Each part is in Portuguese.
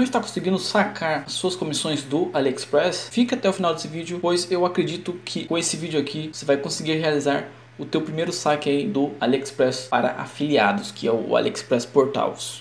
não está conseguindo sacar suas comissões do AliExpress, fica até o final desse vídeo, pois eu acredito que com esse vídeo aqui você vai conseguir realizar o teu primeiro saque aí do AliExpress para afiliados, que é o AliExpress Portals.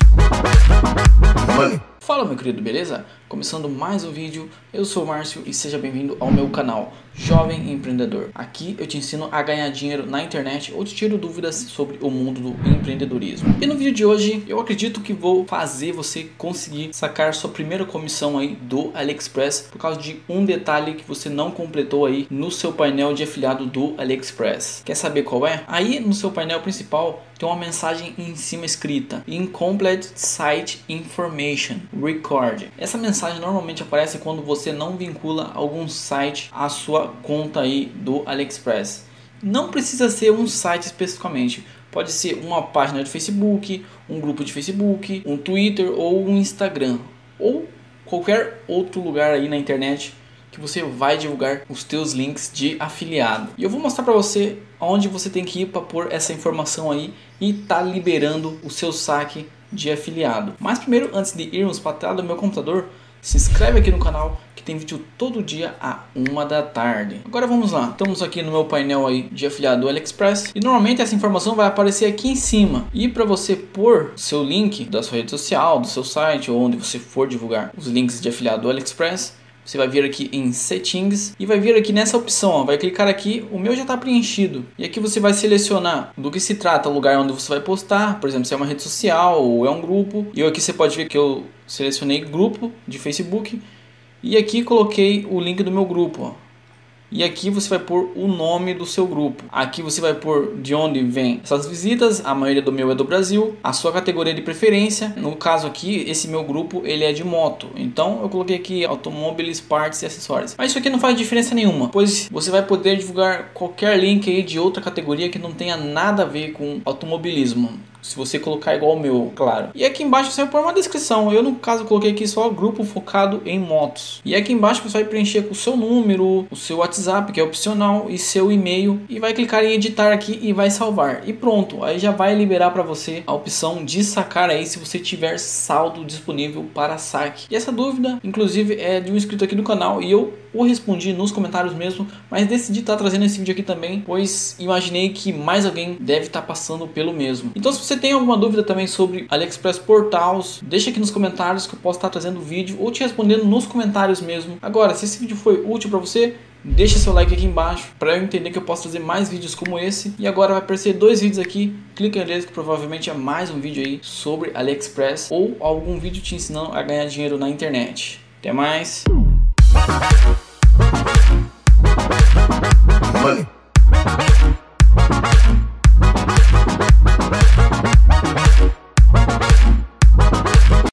Fala meu querido, beleza? Começando mais um vídeo, eu sou o Márcio e seja bem-vindo ao meu canal Jovem Empreendedor. Aqui eu te ensino a ganhar dinheiro na internet ou te tiro dúvidas sobre o mundo do empreendedorismo. E no vídeo de hoje eu acredito que vou fazer você conseguir sacar sua primeira comissão aí do AliExpress por causa de um detalhe que você não completou aí no seu painel de afiliado do AliExpress. Quer saber qual é? Aí no seu painel principal tem uma mensagem em cima escrita Incomplete Site Information Record. Essa mensagem normalmente aparece quando você não vincula algum site à sua conta aí do AliExpress. Não precisa ser um site especificamente. Pode ser uma página de Facebook, um grupo de Facebook, um Twitter ou um Instagram ou qualquer outro lugar aí na internet que você vai divulgar os teus links de afiliado. E eu vou mostrar para você onde você tem que ir para pôr essa informação aí e tá liberando o seu saque de afiliado. Mas primeiro, antes de irmos para a tela do meu computador, se inscreve aqui no canal que tem vídeo todo dia a uma da tarde. Agora vamos lá, estamos aqui no meu painel aí de afiliado do AliExpress e normalmente essa informação vai aparecer aqui em cima. E para você pôr seu link da sua rede social, do seu site ou onde você for divulgar os links de afiliado do AliExpress, você vai vir aqui em settings e vai vir aqui nessa opção, ó, vai clicar aqui, o meu já está preenchido. E aqui você vai selecionar do que se trata, o lugar onde você vai postar, por exemplo, se é uma rede social ou é um grupo. E aqui você pode ver que eu selecionei grupo de Facebook e aqui coloquei o link do meu grupo, ó. E aqui você vai pôr o nome do seu grupo. Aqui você vai pôr de onde vem essas visitas. A maioria do meu é do Brasil. A sua categoria de preferência. No caso aqui, esse meu grupo ele é de moto. Então eu coloquei aqui automóveis, partes e acessórios. Mas isso aqui não faz diferença nenhuma, pois você vai poder divulgar qualquer link aí de outra categoria que não tenha nada a ver com automobilismo. Se você colocar igual o meu, claro. E aqui embaixo você vai pôr uma descrição. Eu, no caso, coloquei aqui só grupo focado em motos. E aqui embaixo você vai preencher com o seu número, o seu WhatsApp, que é opcional, e seu e-mail. E vai clicar em editar aqui e vai salvar. E pronto, aí já vai liberar para você a opção de sacar aí se você tiver saldo disponível para saque. E essa dúvida, inclusive, é de um inscrito aqui do canal e eu o respondi nos comentários mesmo, mas decidi estar tá trazendo esse vídeo aqui também, pois imaginei que mais alguém deve estar tá passando pelo mesmo. Então se você você tem alguma dúvida também sobre AliExpress Portals, deixa aqui nos comentários que eu posso estar trazendo vídeo ou te respondendo nos comentários mesmo. Agora, se esse vídeo foi útil para você, deixa seu like aqui embaixo para eu entender que eu posso trazer mais vídeos como esse. E agora vai aparecer dois vídeos aqui, clica neles que provavelmente é mais um vídeo aí sobre AliExpress ou algum vídeo te ensinando a ganhar dinheiro na internet. Até mais! Money.